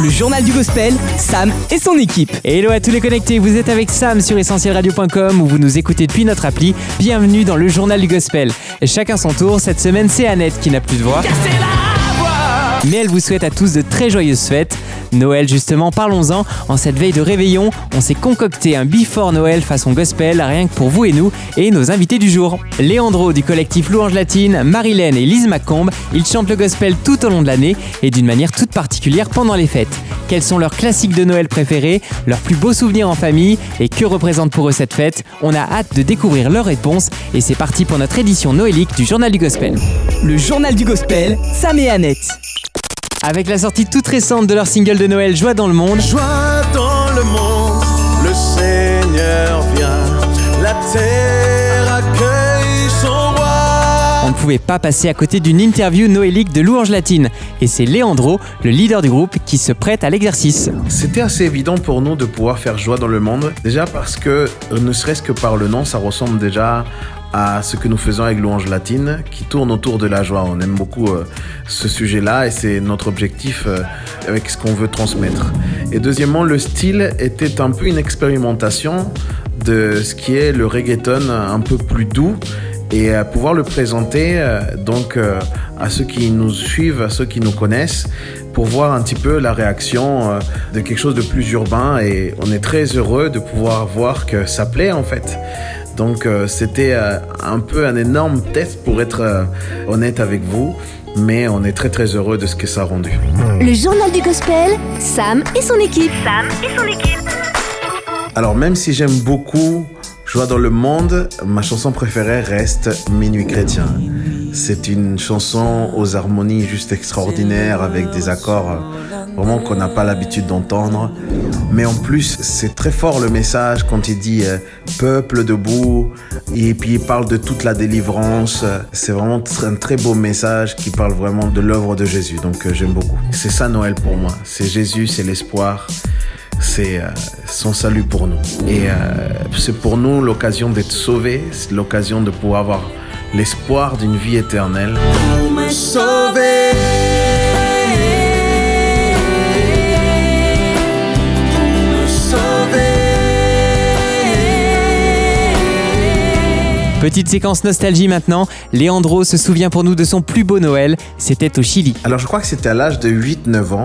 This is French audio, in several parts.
Le journal du gospel, Sam et son équipe. Hello à tous les connectés, vous êtes avec Sam sur essentielradio.com où vous nous écoutez depuis notre appli. Bienvenue dans le journal du gospel. Chacun son tour, cette semaine c'est Annette qui n'a plus de voix. Mais elle vous souhaite à tous de très joyeuses fêtes. Noël justement, parlons-en. En cette veille de réveillon, on s'est concocté un before Noël façon gospel, rien que pour vous et nous, et nos invités du jour. Léandro du collectif Louange Latine, Marilène et Lise Macombe, ils chantent le gospel tout au long de l'année et d'une manière toute particulière pendant les fêtes. Quels sont leurs classiques de Noël préférés, leurs plus beaux souvenirs en famille et que représente pour eux cette fête? On a hâte de découvrir leurs réponses et c'est parti pour notre édition noélique du Journal du Gospel. Le journal du gospel, Sam et Annette. Avec la sortie toute récente de leur single de Noël Joie dans le monde, Joie dans le monde, le Seigneur vient, la terre accueille son roi. on ne pouvait pas passer à côté d'une interview noélique de Louange Latine. Et c'est Léandro, le leader du groupe, qui se prête à l'exercice. C'était assez évident pour nous de pouvoir faire joie dans le monde. Déjà parce que, euh, ne serait-ce que par le nom, ça ressemble déjà à ce que nous faisons avec Louange Latine, qui tourne autour de la joie. On aime beaucoup euh, ce sujet-là et c'est notre objectif euh, avec ce qu'on veut transmettre. Et deuxièmement, le style était un peu une expérimentation de ce qui est le reggaeton un peu plus doux et à pouvoir le présenter euh, donc euh, à ceux qui nous suivent, à ceux qui nous connaissent, pour voir un petit peu la réaction euh, de quelque chose de plus urbain. Et on est très heureux de pouvoir voir que ça plaît en fait. Donc euh, c'était euh, un peu un énorme test pour être euh, honnête avec vous, mais on est très très heureux de ce que ça a rendu. Le journal du gospel, Sam et son équipe. Sam et son équipe. Alors même si j'aime beaucoup Joie dans le monde, ma chanson préférée reste Minuit chrétien. C'est une chanson aux harmonies juste extraordinaires avec des accords euh, vraiment qu'on n'a pas l'habitude d'entendre. Mais en plus, c'est très fort le message quand il dit euh, peuple debout et puis il parle de toute la délivrance. C'est vraiment un très beau message qui parle vraiment de l'œuvre de Jésus. Donc euh, j'aime beaucoup. C'est ça Noël pour moi. C'est Jésus, c'est l'espoir c'est euh, son salut pour nous. Et euh, c'est pour nous l'occasion d'être sauvés, c'est l'occasion de pouvoir avoir l'espoir d'une vie éternelle. Petite séquence nostalgie maintenant, Léandro se souvient pour nous de son plus beau Noël, c'était au Chili. Alors je crois que c'était à l'âge de 8-9 ans,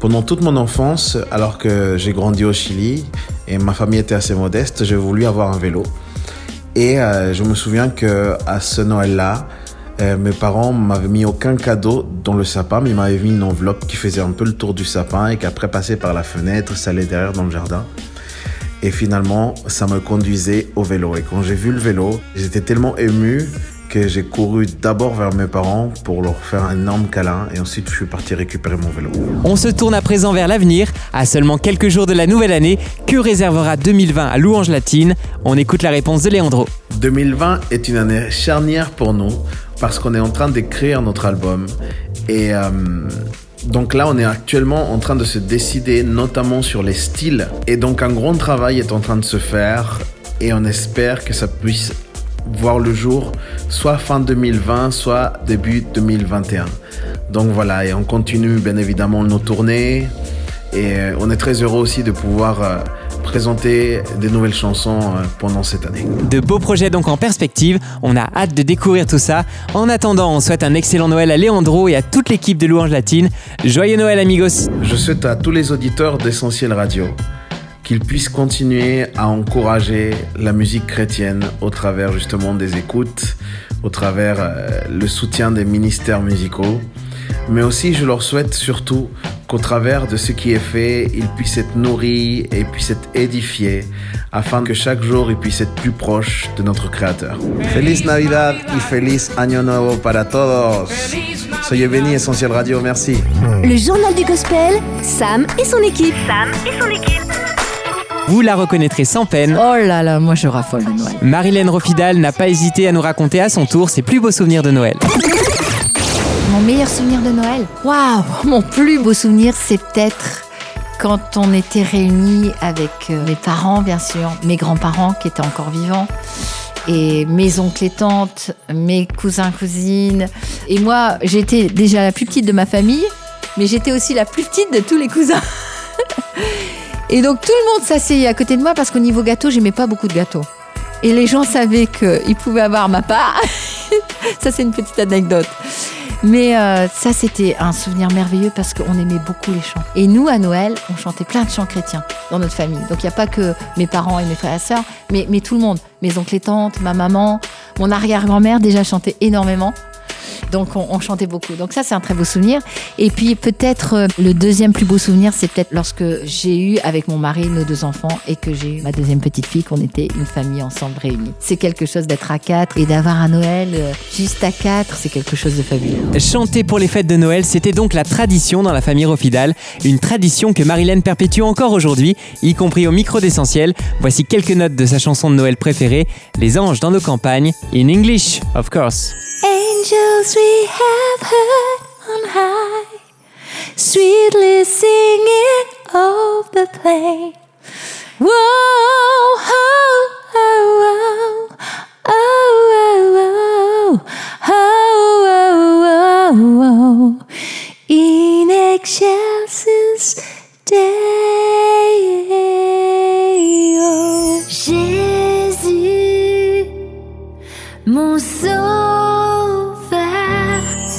pendant toute mon enfance, alors que j'ai grandi au Chili et ma famille était assez modeste, j'ai voulu avoir un vélo. Et euh, je me souviens que à ce Noël-là, euh, mes parents m'avaient mis aucun cadeau dans le sapin, mais ils m'avaient mis une enveloppe qui faisait un peu le tour du sapin et qu'après passait par la fenêtre, ça allait derrière dans le jardin. Et finalement, ça me conduisait au vélo. Et quand j'ai vu le vélo, j'étais tellement ému que j'ai couru d'abord vers mes parents pour leur faire un énorme câlin et ensuite je suis parti récupérer mon vélo. On se tourne à présent vers l'avenir. À seulement quelques jours de la nouvelle année, que réservera 2020 à Louange Latine? On écoute la réponse de Léandro. 2020 est une année charnière pour nous parce qu'on est en train d'écrire notre album. Et euh, donc là, on est actuellement en train de se décider notamment sur les styles. Et donc un grand travail est en train de se faire et on espère que ça puisse voir le jour soit fin 2020, soit début 2021. Donc voilà, et on continue bien évidemment nos tournées. Et euh, on est très heureux aussi de pouvoir euh, présenter des nouvelles chansons euh, pendant cette année. De beaux projets donc en perspective, on a hâte de découvrir tout ça. En attendant, on souhaite un excellent Noël à Léandro et à toute l'équipe de Louange Latine. Joyeux Noël amigos Je souhaite à tous les auditeurs d'Essentiel Radio qu'ils puissent continuer à encourager la musique chrétienne au travers justement des écoutes, au travers euh, le soutien des ministères musicaux. Mais aussi, je leur souhaite surtout qu'au travers de ce qui est fait, ils puissent être nourris et puissent être édifiés afin que chaque jour, ils puissent être plus proches de notre Créateur. Feliz Navidad y feliz Año Nuevo para todos. Soyez bénis, Essentiel Radio. Merci. Le journal du gospel, Sam et son équipe. Sam et son équipe. Vous la reconnaîtrez sans peine. Oh là là, moi je raffole de Noël. Marilène Rofidal n'a pas hésité à nous raconter à son tour ses plus beaux souvenirs de Noël. Mon meilleur souvenir de Noël Waouh Mon plus beau souvenir, c'est peut-être quand on était réunis avec euh, mes parents, bien sûr, mes grands-parents qui étaient encore vivants, et mes oncles et tantes, mes cousins, cousines, Et moi, j'étais déjà la plus petite de ma famille, mais j'étais aussi la plus petite de tous les cousins. Et donc tout le monde s'asseyait à côté de moi parce qu'au niveau gâteau, j'aimais pas beaucoup de gâteaux. Et les gens savaient qu'ils pouvaient avoir ma part. ça, c'est une petite anecdote. Mais euh, ça, c'était un souvenir merveilleux parce qu'on aimait beaucoup les chants. Et nous, à Noël, on chantait plein de chants chrétiens dans notre famille. Donc, il n'y a pas que mes parents et mes frères et sœurs, mais, mais tout le monde. Mes oncles et tantes, ma maman, mon arrière-grand-mère déjà chantait énormément. Donc on, on chantait beaucoup. Donc ça c'est un très beau souvenir. Et puis peut-être euh, le deuxième plus beau souvenir, c'est peut-être lorsque j'ai eu avec mon mari nos deux enfants et que j'ai eu ma deuxième petite fille, qu'on était une famille ensemble réunie. C'est quelque chose d'être à quatre et d'avoir un Noël euh, juste à quatre, c'est quelque chose de fabuleux. Chanter pour les fêtes de Noël, c'était donc la tradition dans la famille Rofidal, une tradition que Marilyn perpétue encore aujourd'hui, y compris au micro d'essentiel. Voici quelques notes de sa chanson de Noël préférée, Les anges dans nos campagnes, in English, of course. Angels we have heard on high, sweetly singing of the plain. Whoa, oh, oh, oh, oh, oh, oh, oh, oh, in excelsis Deo. Jésus, mon sauveur.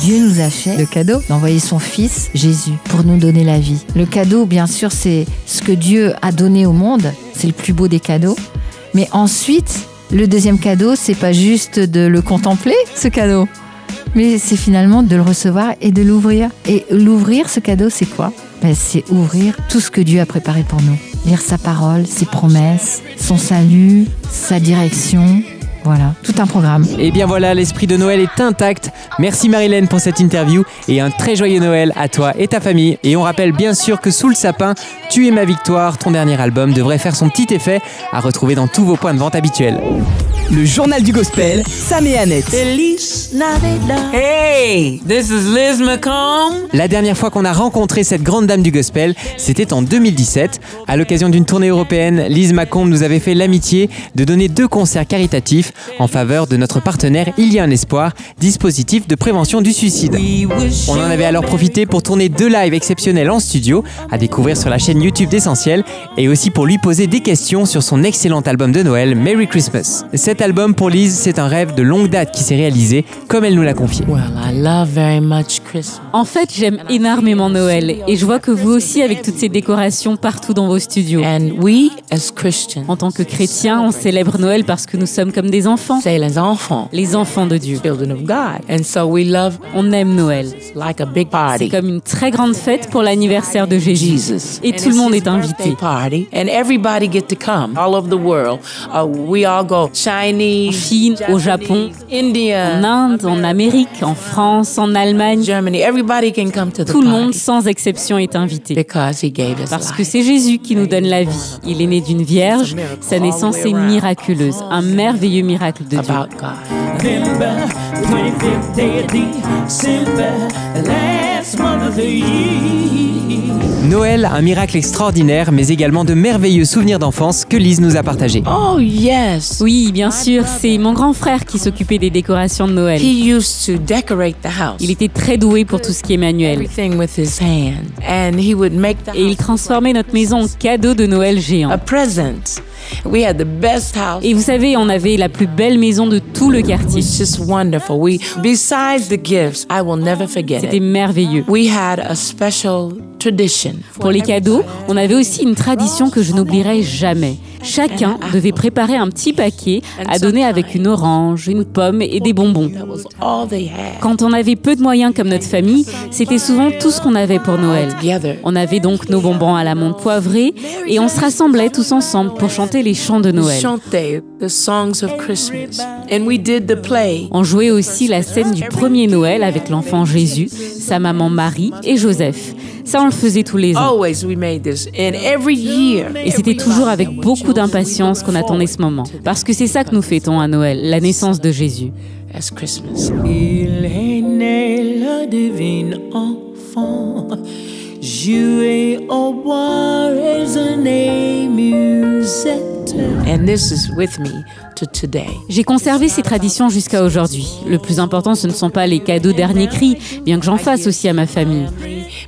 Dieu nous a fait le cadeau d'envoyer son fils Jésus pour nous donner la vie. Le cadeau, bien sûr, c'est ce que Dieu a donné au monde. C'est le plus beau des cadeaux. Mais ensuite, le deuxième cadeau, c'est pas juste de le contempler, ce cadeau. Mais c'est finalement de le recevoir et de l'ouvrir. Et l'ouvrir, ce cadeau, c'est quoi? Ben, C'est ouvrir tout ce que Dieu a préparé pour nous. Lire sa parole, ses promesses, son salut, sa direction. Voilà, tout un programme. Et bien voilà, l'esprit de Noël est intact. Merci Marilyn pour cette interview et un très joyeux Noël à toi et ta famille. Et on rappelle bien sûr que Sous le sapin, Tu es ma victoire, ton dernier album devrait faire son petit effet à retrouver dans tous vos points de vente habituels. Le journal du gospel, Sam et Annette. Feliz Navidad. Hey, this is Liz McComb. La dernière fois qu'on a rencontré cette grande dame du gospel, c'était en 2017. À l'occasion d'une tournée européenne, Lise Macomb nous avait fait l'amitié de donner deux concerts caritatifs en faveur de notre partenaire Il y a un espoir, dispositif de prévention du suicide. On en avait alors profité pour tourner deux lives exceptionnels en studio, à découvrir sur la chaîne YouTube d'Essentiel, et aussi pour lui poser des questions sur son excellent album de Noël, Merry Christmas. Cet album pour Lise, c'est un rêve de longue date qui s'est réalisé, comme elle nous l'a confié. Well, I love very much Christmas. En fait, j'aime énormément Noël et je vois que vous aussi avec toutes ces décorations partout dans vos studios. And we, as Christians, En tant que chrétiens, on célèbre Noël parce que nous sommes comme des enfants, say les enfants, les enfants de Dieu. children of God. And so we love On aime Noël. like a big C'est party. comme une très grande fête pour l'anniversaire de Jésus. Jesus. Et And tout le monde est invité. birthday Party, and everybody get to come all over the world. We all go Chinese, En Chine, au Japon, India, En Inde, en Amérique, en France, en Allemagne, Germany. Everybody can come to the tout le monde sans exception est invité. because he gave us Parce que c'est Jésus qui nous donne la vie. Il est né d'une vierge. Sa naissance est miraculeuse, un merveilleux miracle de Dieu. About God. November, 25th day of December, the last month of the year. Noël, un miracle extraordinaire, mais également de merveilleux souvenirs d'enfance que Lise nous a partagés. Oh yes. Oui, bien sûr, c'est mon grand frère qui s'occupait des décorations de Noël. He used to decorate the house. Il était très doué pour tout ce qui est manuel. everything with his hand, and he would make the Et il transformait notre maison en cadeau de Noël géant. a present. We had the best house. Et vous savez, on avait la plus belle maison de tout le quartier. It's just wonderful. We, besides the gifts, I will never forget C'était it. merveilleux. We had a special tradition. Pour les cadeaux, on avait aussi une tradition que je n'oublierai jamais. Chacun devait préparer un petit paquet à donner avec une orange, une pomme et des bonbons. Quand on avait peu de moyens comme notre famille, c'était souvent tout ce qu'on avait pour Noël. On avait donc nos bonbons à la menthe poivrée et on se rassemblait tous ensemble pour chanter les chants de Noël. On jouait aussi la scène du premier Noël avec l'enfant Jésus, sa maman Marie et Joseph. Ça, on le faisait tous les ans. Always we made this, and every year. Et c'était toujours avec beaucoup d'impatience qu'on attendait ce moment. Parce que c'est ça que nous fêtons à Noël, la naissance de Jésus. as Christmas. Il est né le divin enfant, joué au bois résonné musette. And this is with me to today. J'ai conservé ces traditions jusqu'à aujourd'hui. Le plus important, ce ne sont pas les cadeaux dernier cri, bien que j'en fasse aussi à ma famille.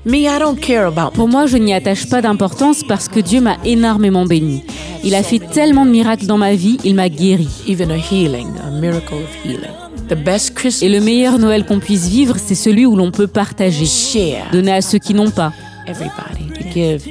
Me, I don't care about Pour moi, je n'y attache pas d'importance parce que Dieu m'a énormément béni. Il a fait tellement de miracles dans ma vie, il m'a guéri. even a healing, a miracle of healing. The best Christmas Et le meilleur Noël qu'on puisse vivre, c'est celui où l'on peut partager, share donner à ceux qui n'ont pas. everybody to give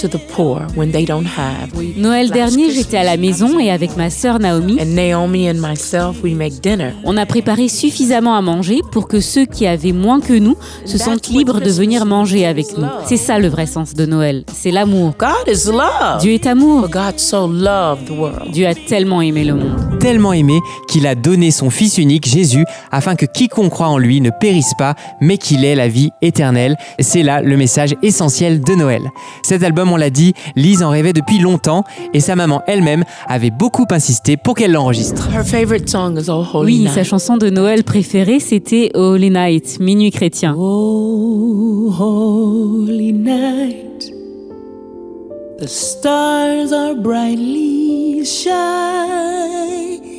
to the poor when they don't have. Noël dernier, j'étais à la maison et avec ma sœur Naomi, And Naomi and myself, we make dinner. on a préparé suffisamment à manger pour que ceux qui avaient moins que nous se sentent libres de venir manger avec nous. C'est ça le vrai sens de Noël, c'est l'amour. God is love. Dieu est amour. For God so loved the world. Dieu a tellement aimé le monde. Tellement aimé qu'il a donné son Fils unique, Jésus, afin que quiconque croit en lui ne périsse pas, mais qu'il ait la vie éternelle. C'est là le message essentiel de Noël. Cet album, on l'a dit, Lise en rêvait depuis longtemps et sa maman elle-même avait beaucoup insisté pour qu'elle l'enregistre. Her favorite song is Oh Holy Oui, Night. sa chanson de Noël préférée, c'était Holy Night, Minuit chrétien. Oh, holy night, the stars are brightly shining.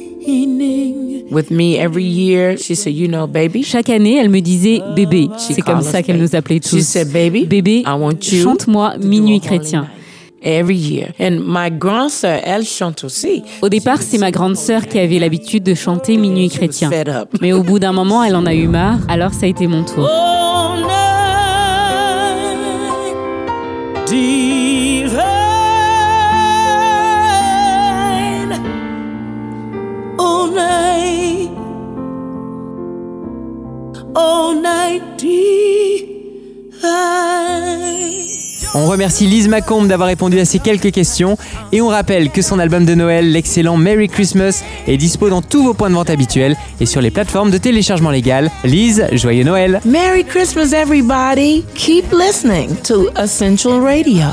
With me every year, she said, "You know, baby." Chaque année, elle me disait bébé. C'est comme ça qu'elle nous appelait She tous. said, "Baby, Bébé, I want you chante-moi Minuit chrétien. night." Every year. And my grand sœur, elle chante aussi. Au départ, c'est ma grande sœur qui avait l'habitude de chanter Minuit She chrétien. Mais au bout d'un moment, elle en a eu marre, alors ça a été mon tour. Oh, On remercie Lise Macombe d'avoir répondu à ces quelques questions et on rappelle que son album de Noël, l'excellent Merry Christmas, est dispo dans tous vos points de vente habituels et sur les plateformes de téléchargement légal. Lise, joyeux Noël Merry Christmas, everybody. Keep listening to Essential Radio.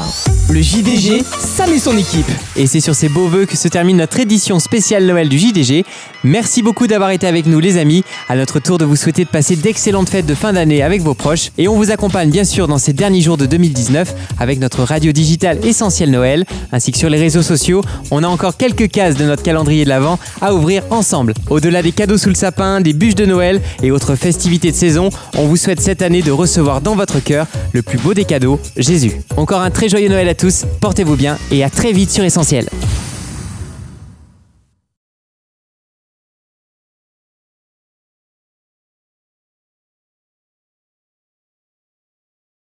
Le JDG, Sam et son équipe. Et c'est sur ces beaux voeux que se termine notre édition spéciale Noël du JDG. Merci beaucoup d'avoir été avec nous les amis. À notre tour de vous souhaiter de passer d'excellentes fêtes de fin d'année avec vos proches. Et on vous accompagne bien sûr dans ces derniers jours de 2019 avec notre radio digitale Essentiel Noël, ainsi que sur les réseaux sociaux. On a encore quelques cases de notre calendrier de l'Avent à ouvrir ensemble. Au-delà des cadeaux sous le sapin, des bûches de Noël et autres festivités de saison, on vous souhaite cette année de recevoir dans votre cœur le plus beau des cadeaux, Jésus. Encore un très joyeux Noël à tous, portez-vous bien et à très vite sur Essentiel.